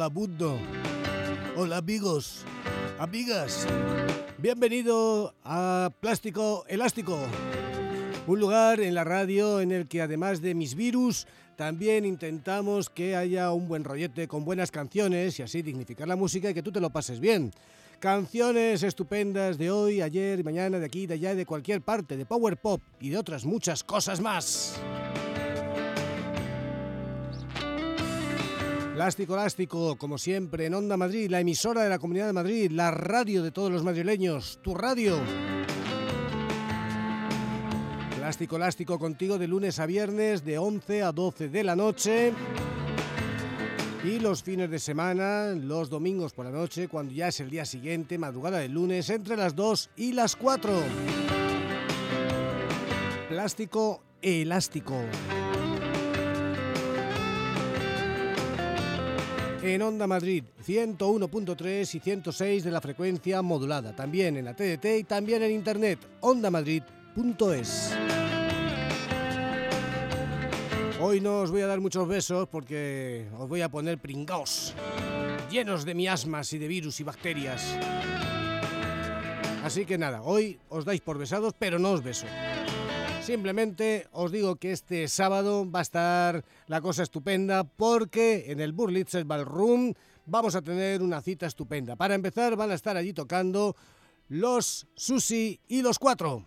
hola Buddo, hola amigos, amigas. Bienvenido a Plástico Elástico, un lugar en la radio en el que además de mis virus, también intentamos que haya un buen rollete con buenas canciones y así dignificar la música y que tú te lo pases bien. Canciones estupendas de hoy, ayer, mañana, de aquí, de allá, de cualquier parte, de Power Pop y de otras muchas cosas más. Plástico Elástico, como siempre, en Onda Madrid, la emisora de la Comunidad de Madrid, la radio de todos los madrileños, tu radio. Plástico Elástico contigo de lunes a viernes de 11 a 12 de la noche. Y los fines de semana, los domingos por la noche, cuando ya es el día siguiente, madrugada del lunes, entre las 2 y las 4. Plástico Elástico. En Onda Madrid 101.3 y 106 de la frecuencia modulada, también en la TDT y también en internet ondamadrid.es. Hoy no os voy a dar muchos besos porque os voy a poner pringaos, llenos de miasmas y de virus y bacterias. Así que nada, hoy os dais por besados, pero no os beso. Simplemente os digo que este sábado va a estar la cosa estupenda porque en el Burlitzer Ballroom vamos a tener una cita estupenda. Para empezar van a estar allí tocando los Susi y los Cuatro.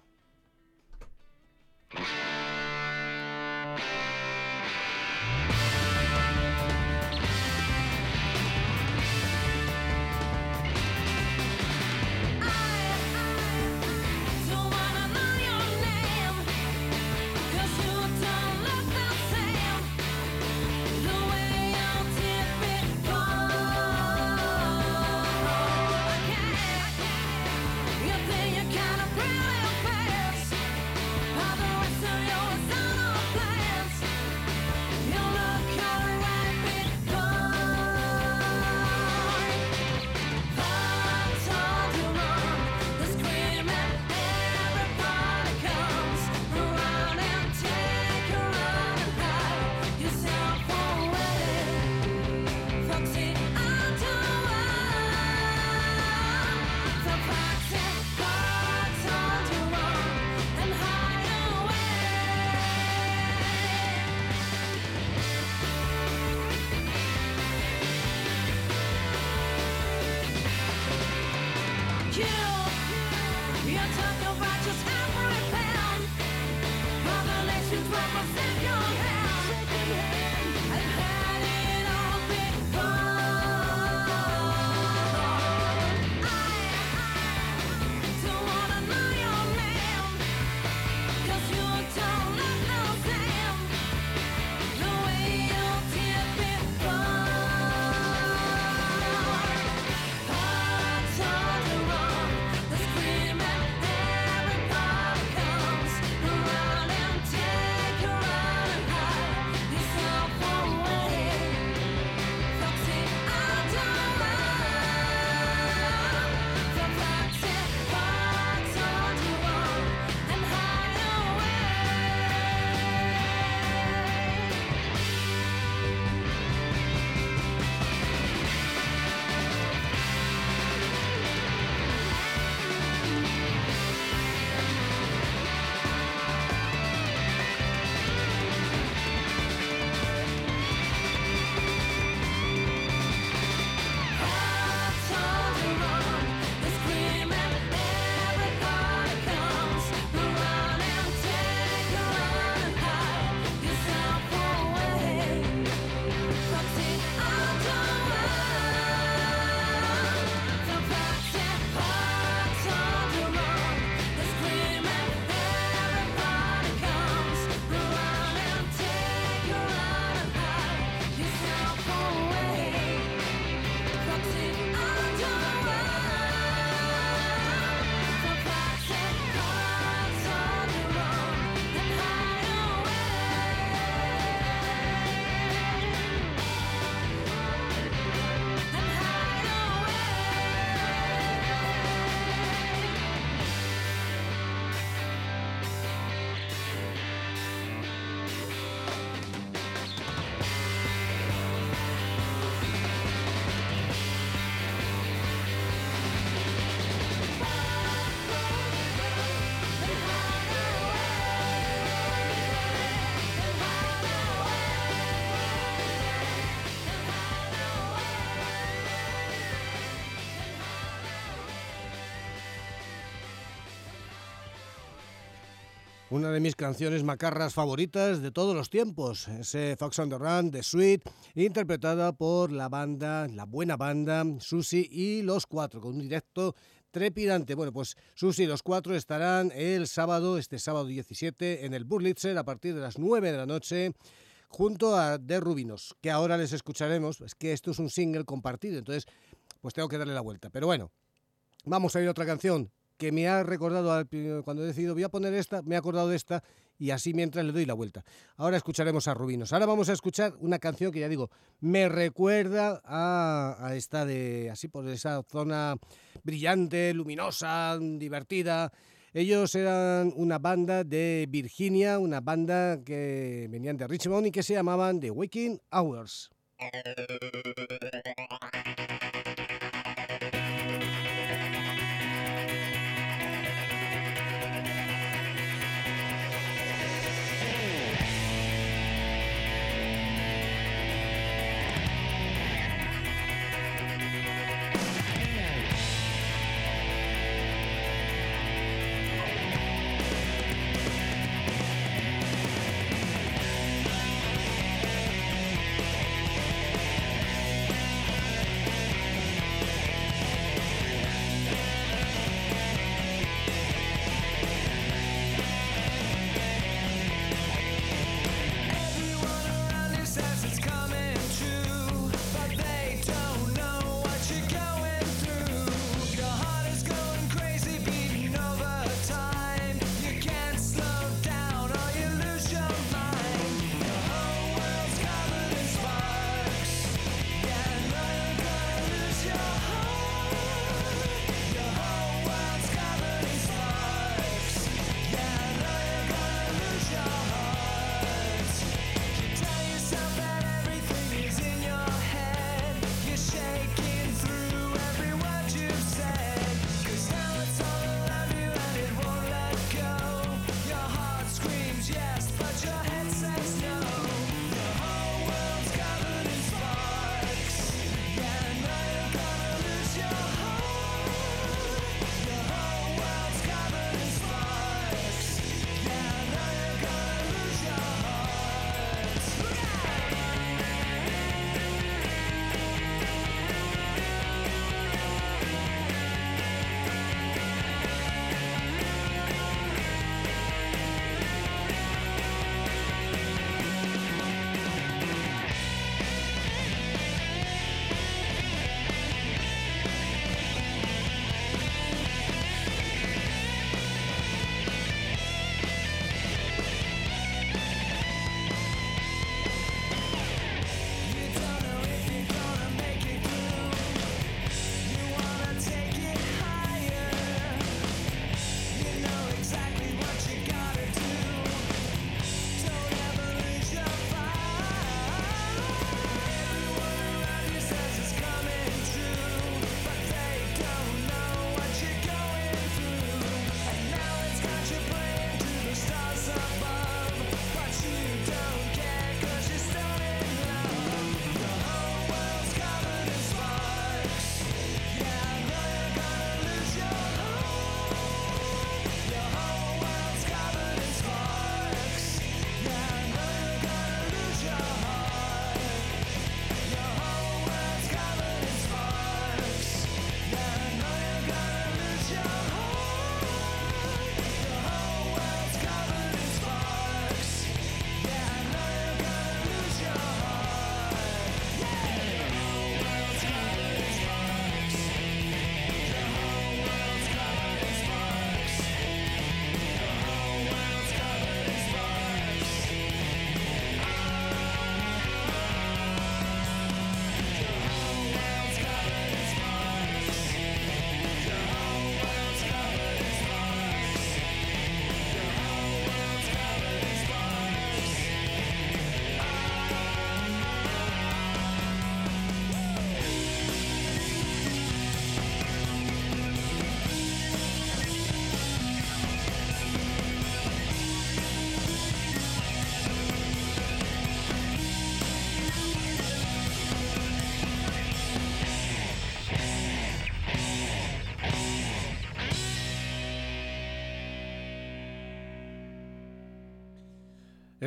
Una de mis canciones macarras favoritas de todos los tiempos, ese Fox on the Run de Sweet, interpretada por la banda, la buena banda Susi y los cuatro, con un directo trepidante. Bueno, pues Susi y los cuatro estarán el sábado, este sábado 17, en el Burlitzer a partir de las 9 de la noche junto a The Rubinos, que ahora les escucharemos. Es que esto es un single compartido, entonces pues tengo que darle la vuelta. Pero bueno, vamos a ir a otra canción que me ha recordado cuando he decidido voy a poner esta, me he acordado de esta y así mientras le doy la vuelta. Ahora escucharemos a Rubinos. Ahora vamos a escuchar una canción que ya digo, me recuerda a, esta de, así por esa zona brillante, luminosa, divertida. Ellos eran una banda de Virginia, una banda que venían de Richmond y que se llamaban The Waking Hours.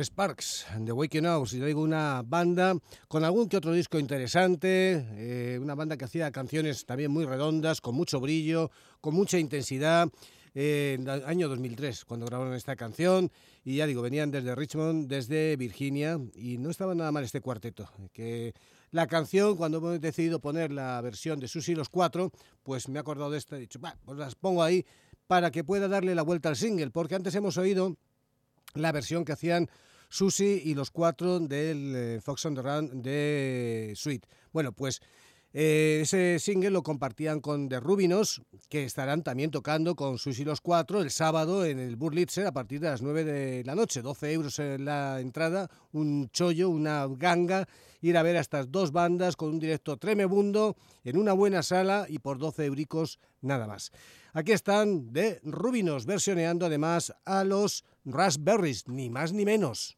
Sparks, de Waking House, y digo una banda con algún que otro disco interesante, eh, una banda que hacía canciones también muy redondas, con mucho brillo, con mucha intensidad. Eh, en el año 2003, cuando grabaron esta canción, y ya digo, venían desde Richmond, desde Virginia, y no estaba nada mal este cuarteto. Que la canción, cuando hemos decidido poner la versión de Susi los Cuatro, pues me he acordado de esta, he dicho, pues las pongo ahí para que pueda darle la vuelta al single, porque antes hemos oído la versión que hacían Susi y los cuatro del eh, Fox on the Run de Sweet. Bueno, pues eh, ese single lo compartían con The Rubinos, que estarán también tocando con Susi los cuatro el sábado en el Burlitzer a partir de las 9 de la noche. 12 euros en la entrada, un chollo, una ganga, ir a ver a estas dos bandas con un directo tremebundo en una buena sala y por 12 euricos nada más. Aquí están de Rubinos, versioneando además a los Raspberries, ni más ni menos.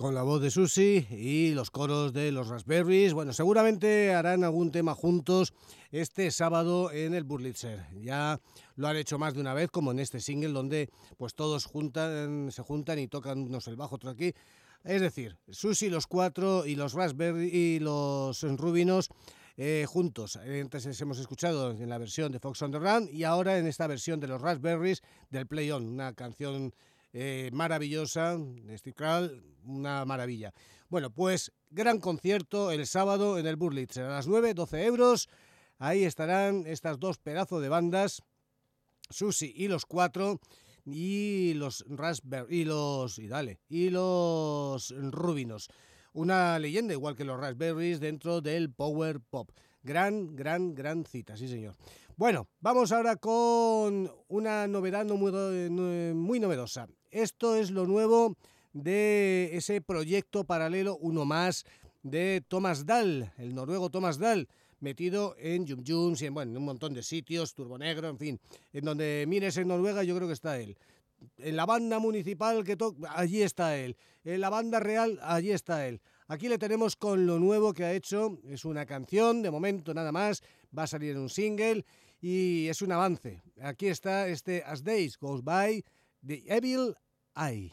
Con la voz de Susi y los coros de los Raspberries. Bueno, seguramente harán algún tema juntos este sábado en el Burlitzer. Ya lo han hecho más de una vez, como en este single, donde pues todos se juntan y tocan unos el bajo, otro aquí. Es decir, Susi, los cuatro y los Raspberry y los Rubinos eh, juntos. Antes hemos escuchado en la versión de Fox on the Run y ahora en esta versión de los Raspberries del Play On, una canción eh, maravillosa, Steve una maravilla. Bueno, pues gran concierto el sábado en el Burlitz, a las 9, 12 euros. Ahí estarán estas dos pedazos de bandas, Susi y los cuatro, y los Raspberry, y los, y dale, y los Rubinos. Una leyenda igual que los Raspberries dentro del Power Pop. Gran, gran, gran cita, sí señor. Bueno, vamos ahora con una novedad muy novedosa. Esto es lo nuevo de ese proyecto paralelo, uno más, de Thomas Dahl, el noruego Thomas Dahl, metido en Jum Jums y en, bueno, en un montón de sitios, Turbo Negro, en fin, en donde mires en Noruega yo creo que está él. en la banda municipal que toca, allí está él. En la banda real, allí está él. Aquí le tenemos con lo nuevo que ha hecho. Es una canción, de momento nada más. Va a salir en un single y es un avance. Aquí está este As Days Goes By, The Evil Eye.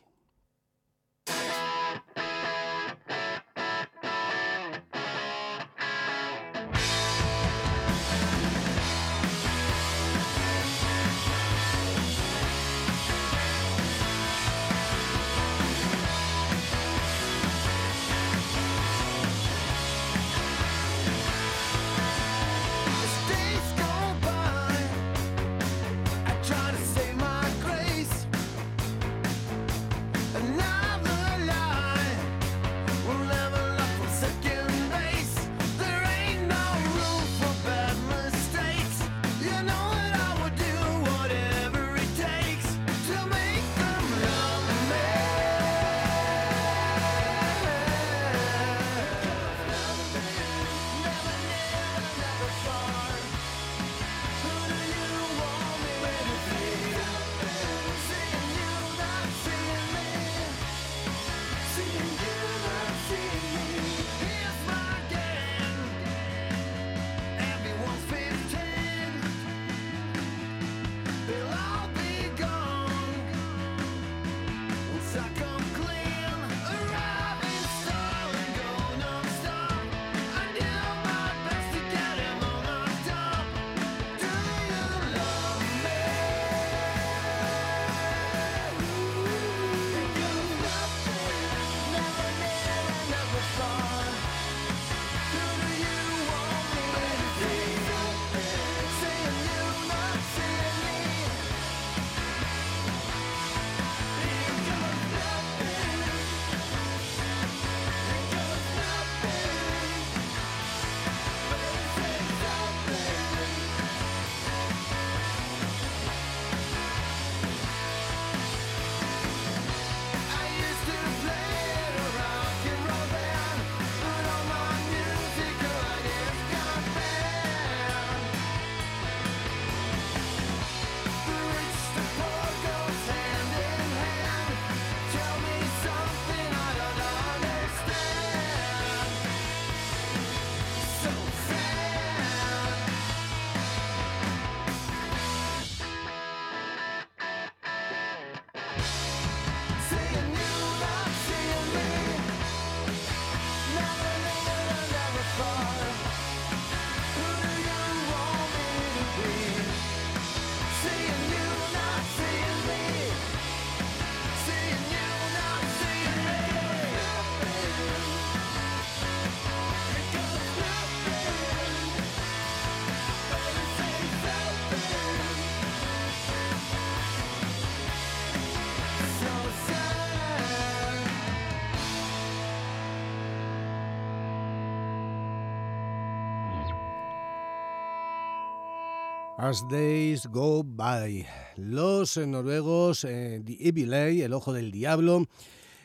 As Days Go By. Los noruegos, eh, The El Ojo del Diablo,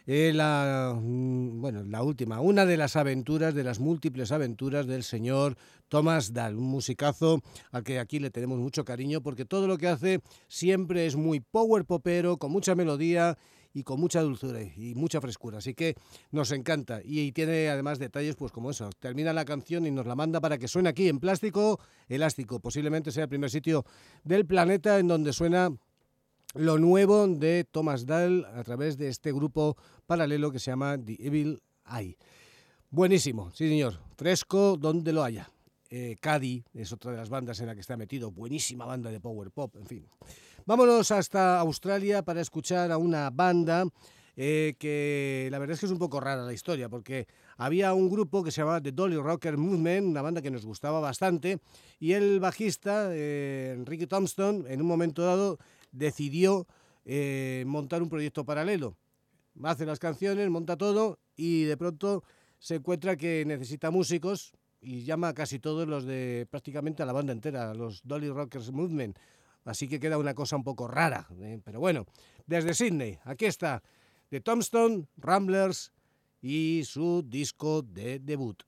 eh, la, mm, bueno, la última, una de las aventuras, de las múltiples aventuras del señor Thomas Dahl, un musicazo al que aquí le tenemos mucho cariño porque todo lo que hace siempre es muy power popero, con mucha melodía y con mucha dulzura y mucha frescura. Así que nos encanta. Y, tiene además detalles, pues como eso. Termina la canción y nos la manda para que suene aquí en plástico elástico. Posiblemente sea el primer sitio del planeta en donde suena lo nuevo de Thomas Dahl a través de este grupo paralelo que se llama The Evil Eye. Buenísimo, sí señor. Fresco donde lo haya. Eh, Caddy es otra de las bandas en la que está metido. Buenísima banda de power pop, en fin. Vámonos hasta Australia para escuchar a una banda eh, que la verdad es que es un poco rara la historia, porque había un grupo que se llamaba The Dolly Rocker Movement, una banda que nos gustaba bastante, y el bajista, eh, Enrique Thompson, en un momento dado decidió eh, montar un proyecto paralelo. Hace las canciones, monta todo y de pronto se encuentra que necesita músicos y llama casi todos los de prácticamente a la banda entera, los Dolly Rockers Movement. Así que queda una cosa un poco rara. ¿eh? Pero bueno, desde Sydney, aquí está, de Tombstone, Ramblers y su disco de debut.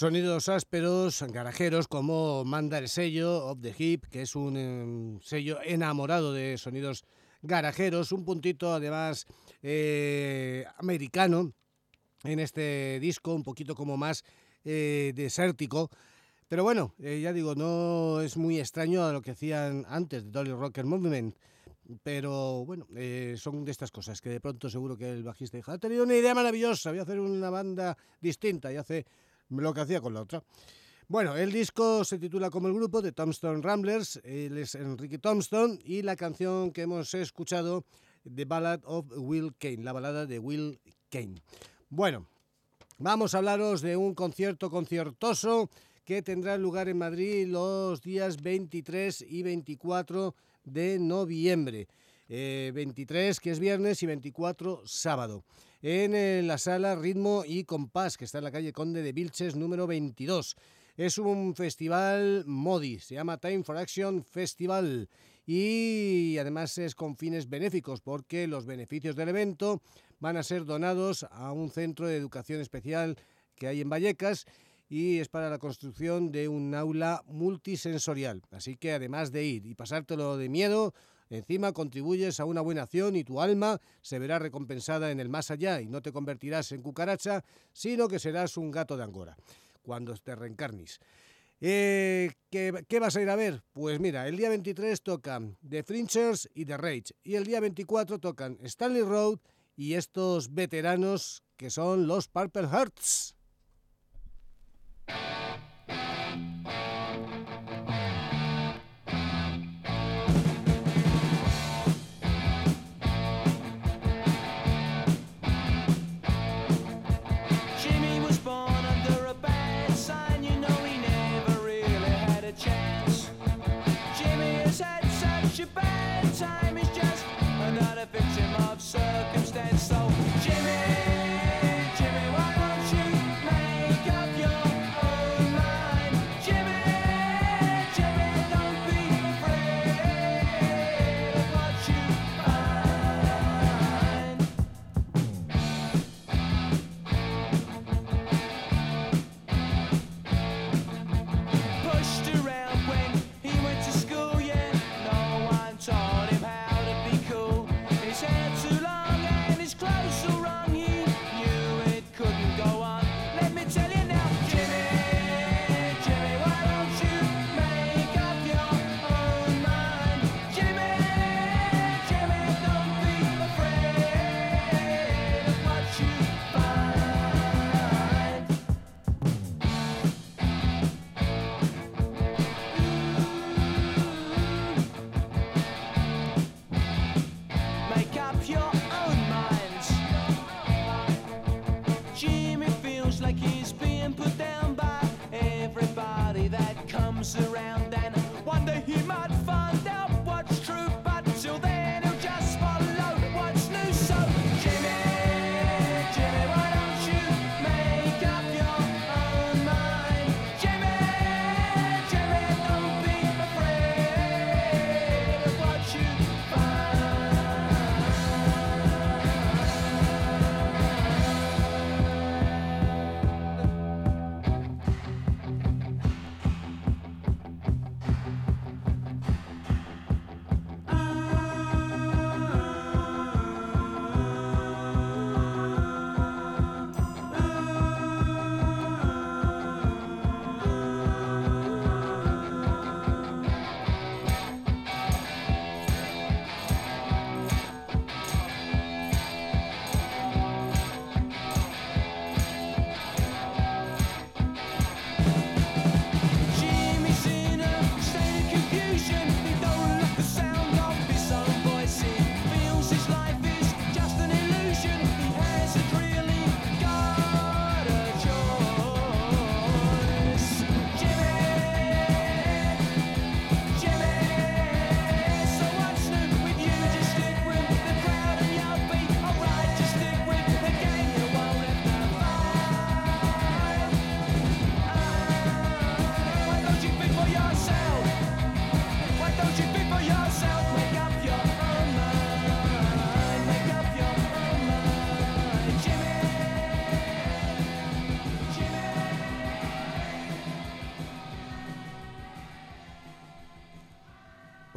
Sonidos ásperos, garajeros, como manda el sello Of the Hip, que es un em, sello enamorado de sonidos garajeros, un puntito además eh, americano en este disco, un poquito como más eh, desértico. Pero bueno, eh, ya digo, no es muy extraño a lo que hacían antes de Dolly Rocker Movement. Pero bueno, son de estas cosas que de pronto seguro que el bajista dijo, ha tenido una idea maravillosa, voy a hacer una banda distinta y hace lo que hacía con la otra. Bueno, el disco se titula como el grupo de Tombstone Ramblers, él es Enrique Tombstone y la canción que hemos escuchado, The Ballad of Will Kane, la balada de Will Kane. Bueno, vamos a hablaros de un concierto conciertoso que tendrá lugar en Madrid los días 23 y 24 de noviembre. 23 eh, que es viernes y 24 sábado en eh, la sala Ritmo y Compás, que está en la calle Conde de Vilches número 22. Es un festival MODI, se llama Time for Action Festival y además es con fines benéficos porque los beneficios del evento van a ser donados a un centro de educación especial que hay en Vallecas y es para la construcción de un aula multisensorial. Así que además de ir y pasártelo de miedo, Encima contribuyes a una buena acción y tu alma se verá recompensada en el más allá y no te convertirás en cucaracha, sino que serás un gato de Angora cuando te reencarnes. Eh, ¿qué, ¿qué, vas a ir a ver? Pues mira, el día 23 tocan The Fringers y The Rage y el día 24 tocan Stanley Road y estos veteranos que son los Purple Hearts.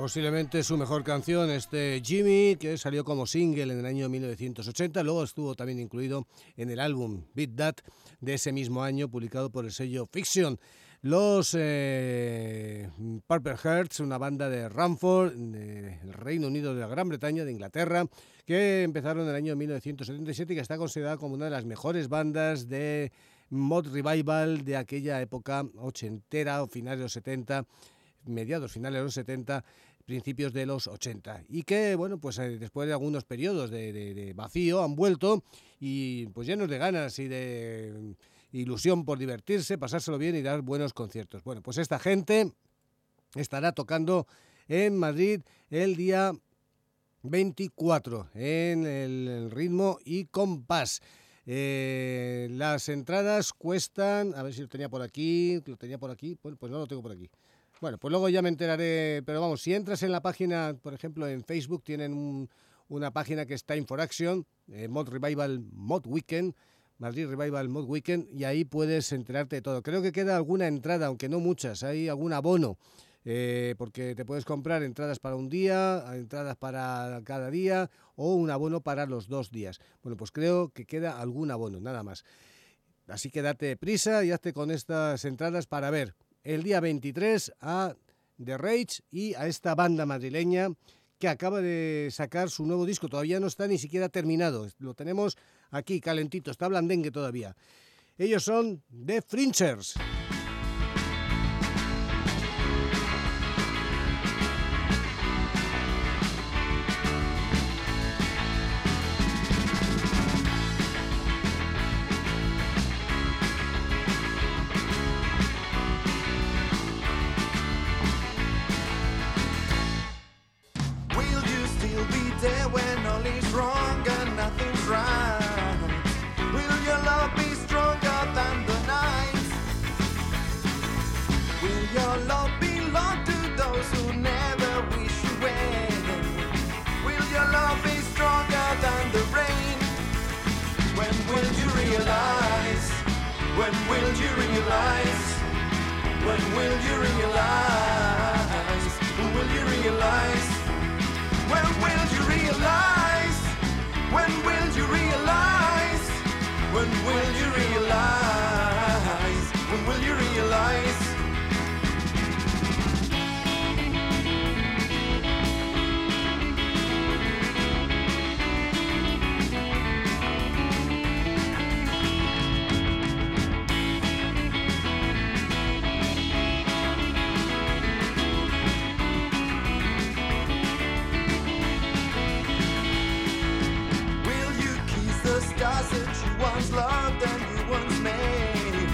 Posiblemente su mejor canción, este Jimmy, que salió como single en el año 1980, luego estuvo también incluido en el álbum Beat That de ese mismo año, publicado por el sello Fiction. Los eh, Purple Hearts, una banda de Ramford, del Reino Unido de la Gran Bretaña, de Inglaterra, que empezaron en el año 1977 y que está considerada como una de las mejores bandas de mod revival de aquella época ochentera o finales de los 70 mediados, finales de los 70, principios de los 80 y que, bueno, pues eh, después de algunos periodos de, vacío han vuelto y pues llenos de ganas y de ilusión por divertirse, pasárselo bien y dar buenos conciertos. Bueno, pues esta gente estará tocando en Madrid el día 24 en el, ritmo y compás. Eh, las entradas cuestan, a ver si lo tenía por aquí, lo tenía por aquí, bueno, pues no lo tengo por aquí. Bueno, pues luego ya me enteraré, pero vamos, si entras en la página, por ejemplo, en Facebook, tienen una página que es Time for Action, eh, Mod Revival Mod Weekend, Madrid Revival Mod Weekend, y ahí puedes enterarte de todo. Creo que queda alguna entrada, aunque no muchas, hay algún abono. Eh, porque te puedes comprar entradas para un día, entradas para cada día o un abono para los dos días. Bueno, pues creo que queda algún abono, nada más. Así que date prisa y hazte con estas entradas para ver el día 23 a The Rage y a esta banda madrileña que acaba de sacar su nuevo disco. Todavía no está ni siquiera terminado. Lo tenemos aquí calentito, está blandengue todavía. Ellos son The Fringers. one's loved and new one's made.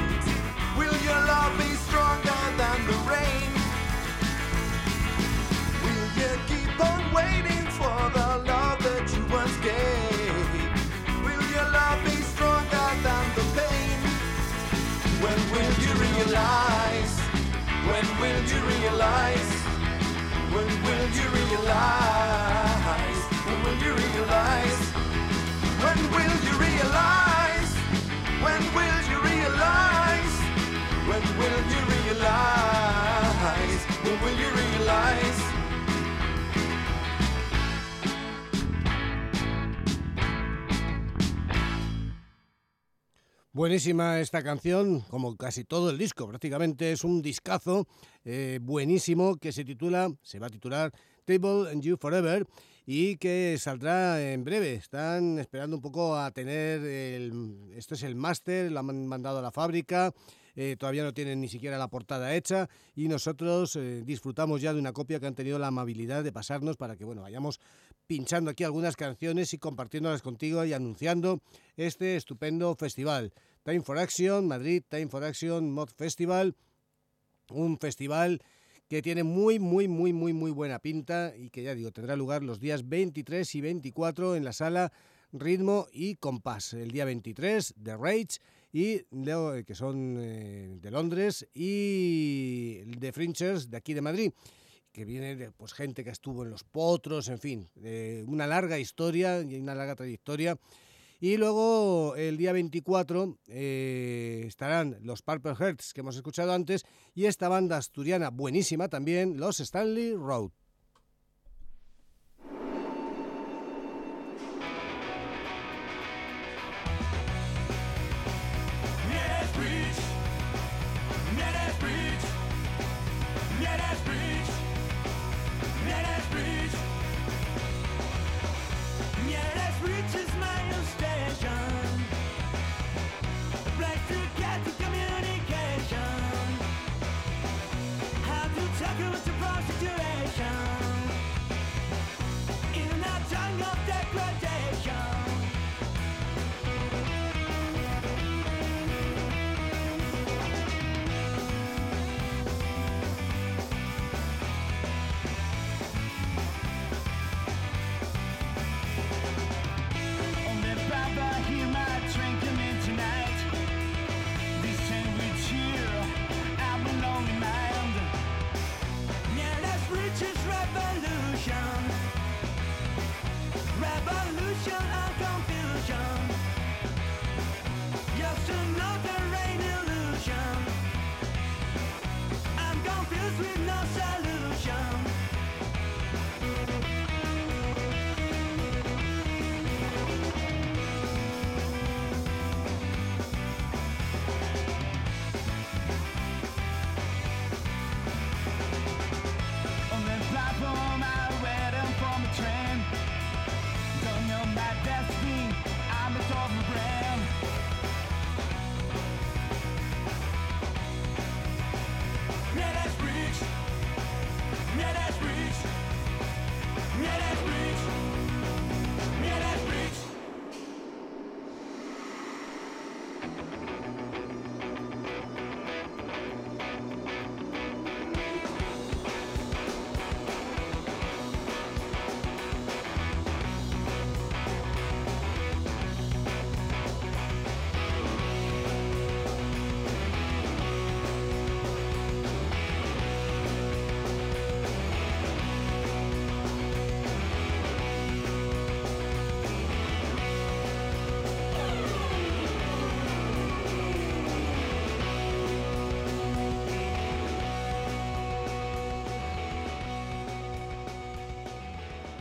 Will your love be stronger than the rain? Will you keep on waiting for the love that you once gave? Will your love be stronger than the pain? When will you realize? When will you realize? When will you realize? When will you realize? When will you realize? When will you realize? When will you realize? When will you realize? Buenísima esta canción, como casi todo el disco, prácticamente es un discazo eh, buenísimo que se titula, se va a titular Table and You Forever y que saldrá en breve. Están esperando un poco a tener, el, este es el máster, lo han mandado a la fábrica, eh, todavía no tienen ni siquiera la portada hecha y nosotros eh, disfrutamos ya de una copia que han tenido la amabilidad de pasarnos para que bueno vayamos pinchando aquí algunas canciones y compartiéndolas contigo y anunciando este estupendo festival. Time for Action, Madrid Time for Action Mod Festival, un festival que tiene muy, muy, muy, muy, muy buena pinta y que ya digo, tendrá lugar los días 23 y 24 en la sala Ritmo y Compás. El día 23 de Rage y que son eh, de Londres y de Fringers de aquí de Madrid que viene pues, gente que estuvo en los potros, en fin, una larga historia y una larga trayectoria. Y luego el día 24 eh, estarán los Purple Hearts que hemos escuchado antes y esta banda asturiana buenísima también, los Stanley Road.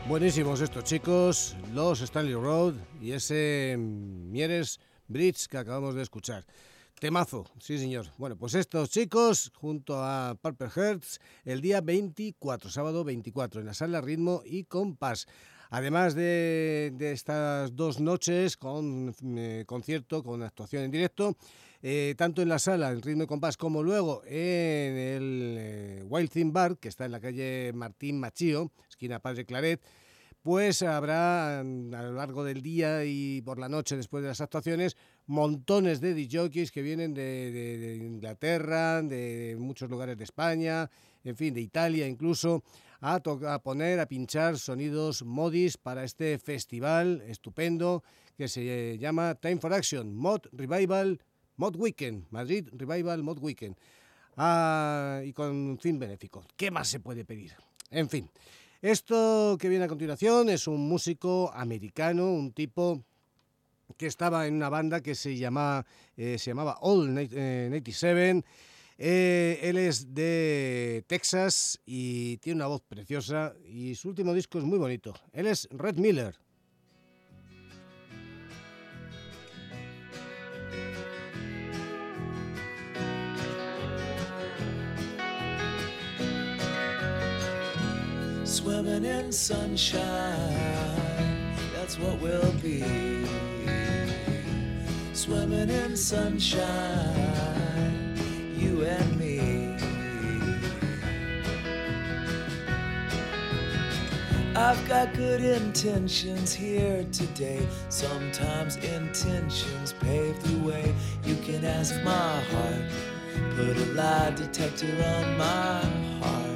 Buenísimos estos chicos, los Stanley Road y ese Mieres Bridge que acabamos de escuchar. Temazo, sí señor. Bueno, pues estos chicos junto a Purple Hearts el día 24, sábado 24, en la sala Ritmo y Compás. Además de, estas dos noches con eh, concierto, con actuación en directo, eh, tanto en la sala, el ritmo y compás, como luego en el eh, Wild Thing Bar, que está en la calle Martín Machío, esquina Padre Claret, pues habrá mm, a lo largo del día y por la noche después de las actuaciones montones de DJs que vienen de, Inglaterra, de muchos lugares de España, en fin, de Italia incluso, a, poner, a pinchar sonidos modis para este festival estupendo que se llama Time for Action, Mod Revival, Mod Weekend, Madrid Revival Mod Weekend. Ah, y con fin benéfico. ¿Qué más se puede pedir? En fin. Esto que viene a continuación es un músico americano, un tipo que estaba en una banda que se, eh, llamaba All 97. Eh, él es de Texas y tiene una voz preciosa y su último disco es muy bonito. Él es Red Miller. Swimming in sunshine. That's what we'll be. Swimming in sunshine, you and me. I've got good intentions here today. Sometimes intentions pave the way. You can ask my heart. Put a lie detector on my heart.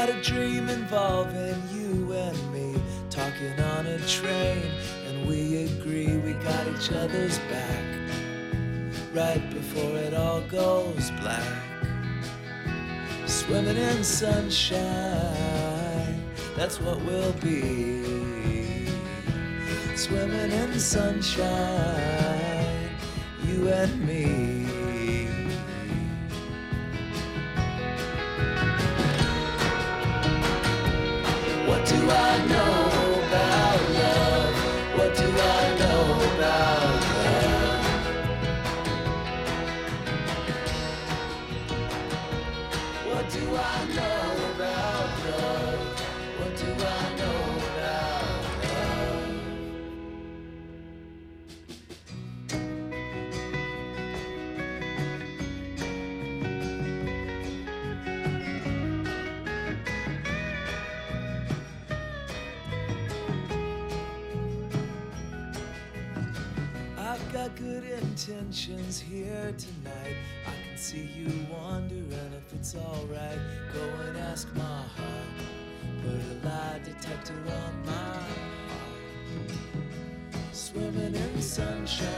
Had a dream involving you and me. Talking on a train, and we agree we got each other's back. Right before it all goes black swimming in sunshine. That's what we'll be. Swimming in sunshine, you and me. but no. See you wondering if it's alright. Go and ask my heart. Put a lie detector on my heart. Swimming in sunshine.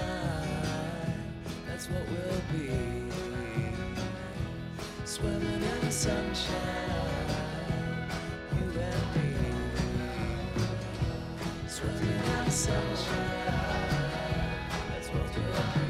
That's what we'll be. Swimming in sunshine. You and me. Swimming in sunshine. That's what we'll be.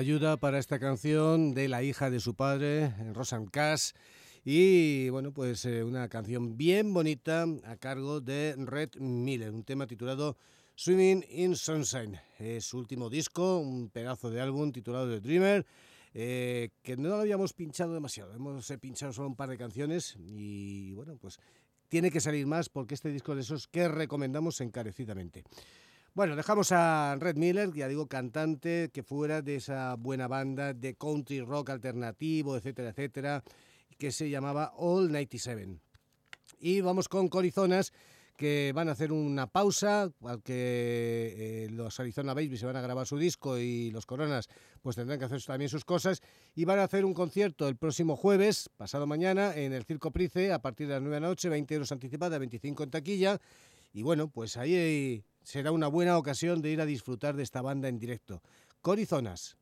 Ayuda para esta canción de la hija de su padre, Rosan Cass. Y bueno, pues eh, una canción bien bonita a cargo de Red Miller, un tema titulado Swimming in Sunshine. Es su último disco, un pedazo de álbum titulado The Dreamer, eh, que no lo habíamos pinchado demasiado. Hemos eh, pinchado solo un par de canciones y bueno, pues tiene que salir más porque este disco de esos que recomendamos encarecidamente. Bueno, dejamos a Red Miller, ya digo, cantante que fuera de esa buena banda de country rock alternativo, etcétera, etcétera, que se llamaba All 97. Y vamos con Corizonas, que van a hacer una pausa, al que eh, los Arizona Babies se van a grabar su disco y los Coronas pues tendrán que hacer también sus cosas y van a hacer un concierto el próximo jueves, pasado mañana, en el Circo Price a partir de las 9 de la noche, 20 euros anticipada, 25 en taquilla. Y bueno, pues ahí será una buena ocasión de ir a disfrutar de esta banda en directo. Corizonas.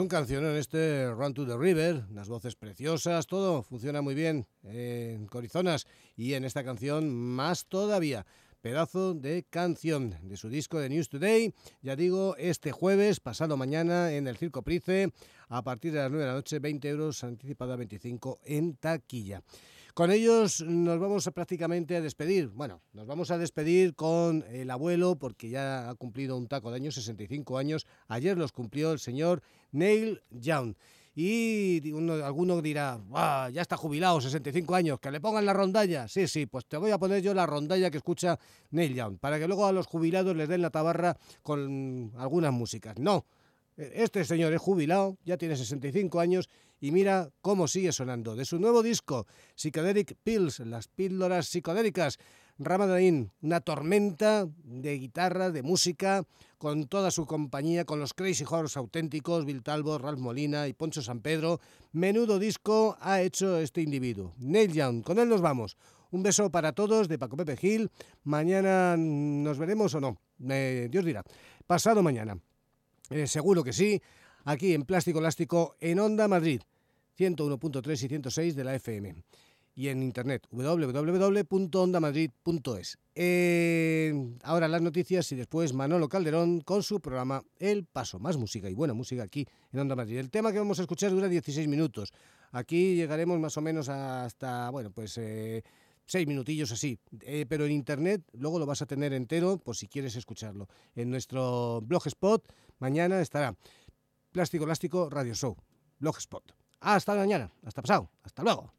Un canción en este Run to the River, las voces preciosas, todo funciona muy bien en Corizonas y en esta canción más todavía. Pedazo de canción de su disco de News Today, ya digo, este jueves, pasado mañana en el Circo Price, a partir de las 9 de la noche, 20 euros, anticipada 25 en taquilla. Con ellos nos vamos a prácticamente a despedir. Bueno, nos vamos a despedir con el abuelo porque ya ha cumplido un taco de años, 65 años. Ayer los cumplió el señor Neil Young. Y uno, alguno dirá, "Ah, ya está jubilado, 65 años, que le pongan la rondalla. Sí, sí, pues te voy a poner yo la rondalla que escucha Neil Young, para que luego a los jubilados les den la tabarra con algunas músicas. No, este señor es jubilado, ya tiene 65 años y mira cómo sigue sonando. De su nuevo disco, Psychedelic Pills, las píldoras psicodélicas, Ramadain, una tormenta de guitarra, de música, con toda su compañía, con los Crazy Horse auténticos, Bill Talbot, Ralph Molina y Poncho San Pedro. Menudo disco ha hecho este individuo. Neil Young, con él nos vamos. Un beso para todos de Paco Pepe Gil. Mañana nos veremos o no. Eh, Dios dirá. Pasado mañana. Eh, seguro que sí, aquí en Plástico Elástico en Onda Madrid, 101.3 y 106 de la FM. Y en internet, www.ondamadrid.es. Eh, ahora las noticias y después Manolo Calderón con su programa El Paso. Más música y buena música aquí en Onda Madrid. El tema que vamos a escuchar dura 16 minutos. Aquí llegaremos más o menos hasta, bueno, pues... Eh, seis minutillos así, eh, pero en internet luego lo vas a tener entero por si quieres escucharlo. En nuestro blogspot mañana estará Plástico Elástico Radio Show, blogspot. Hasta mañana, hasta pasado, hasta luego.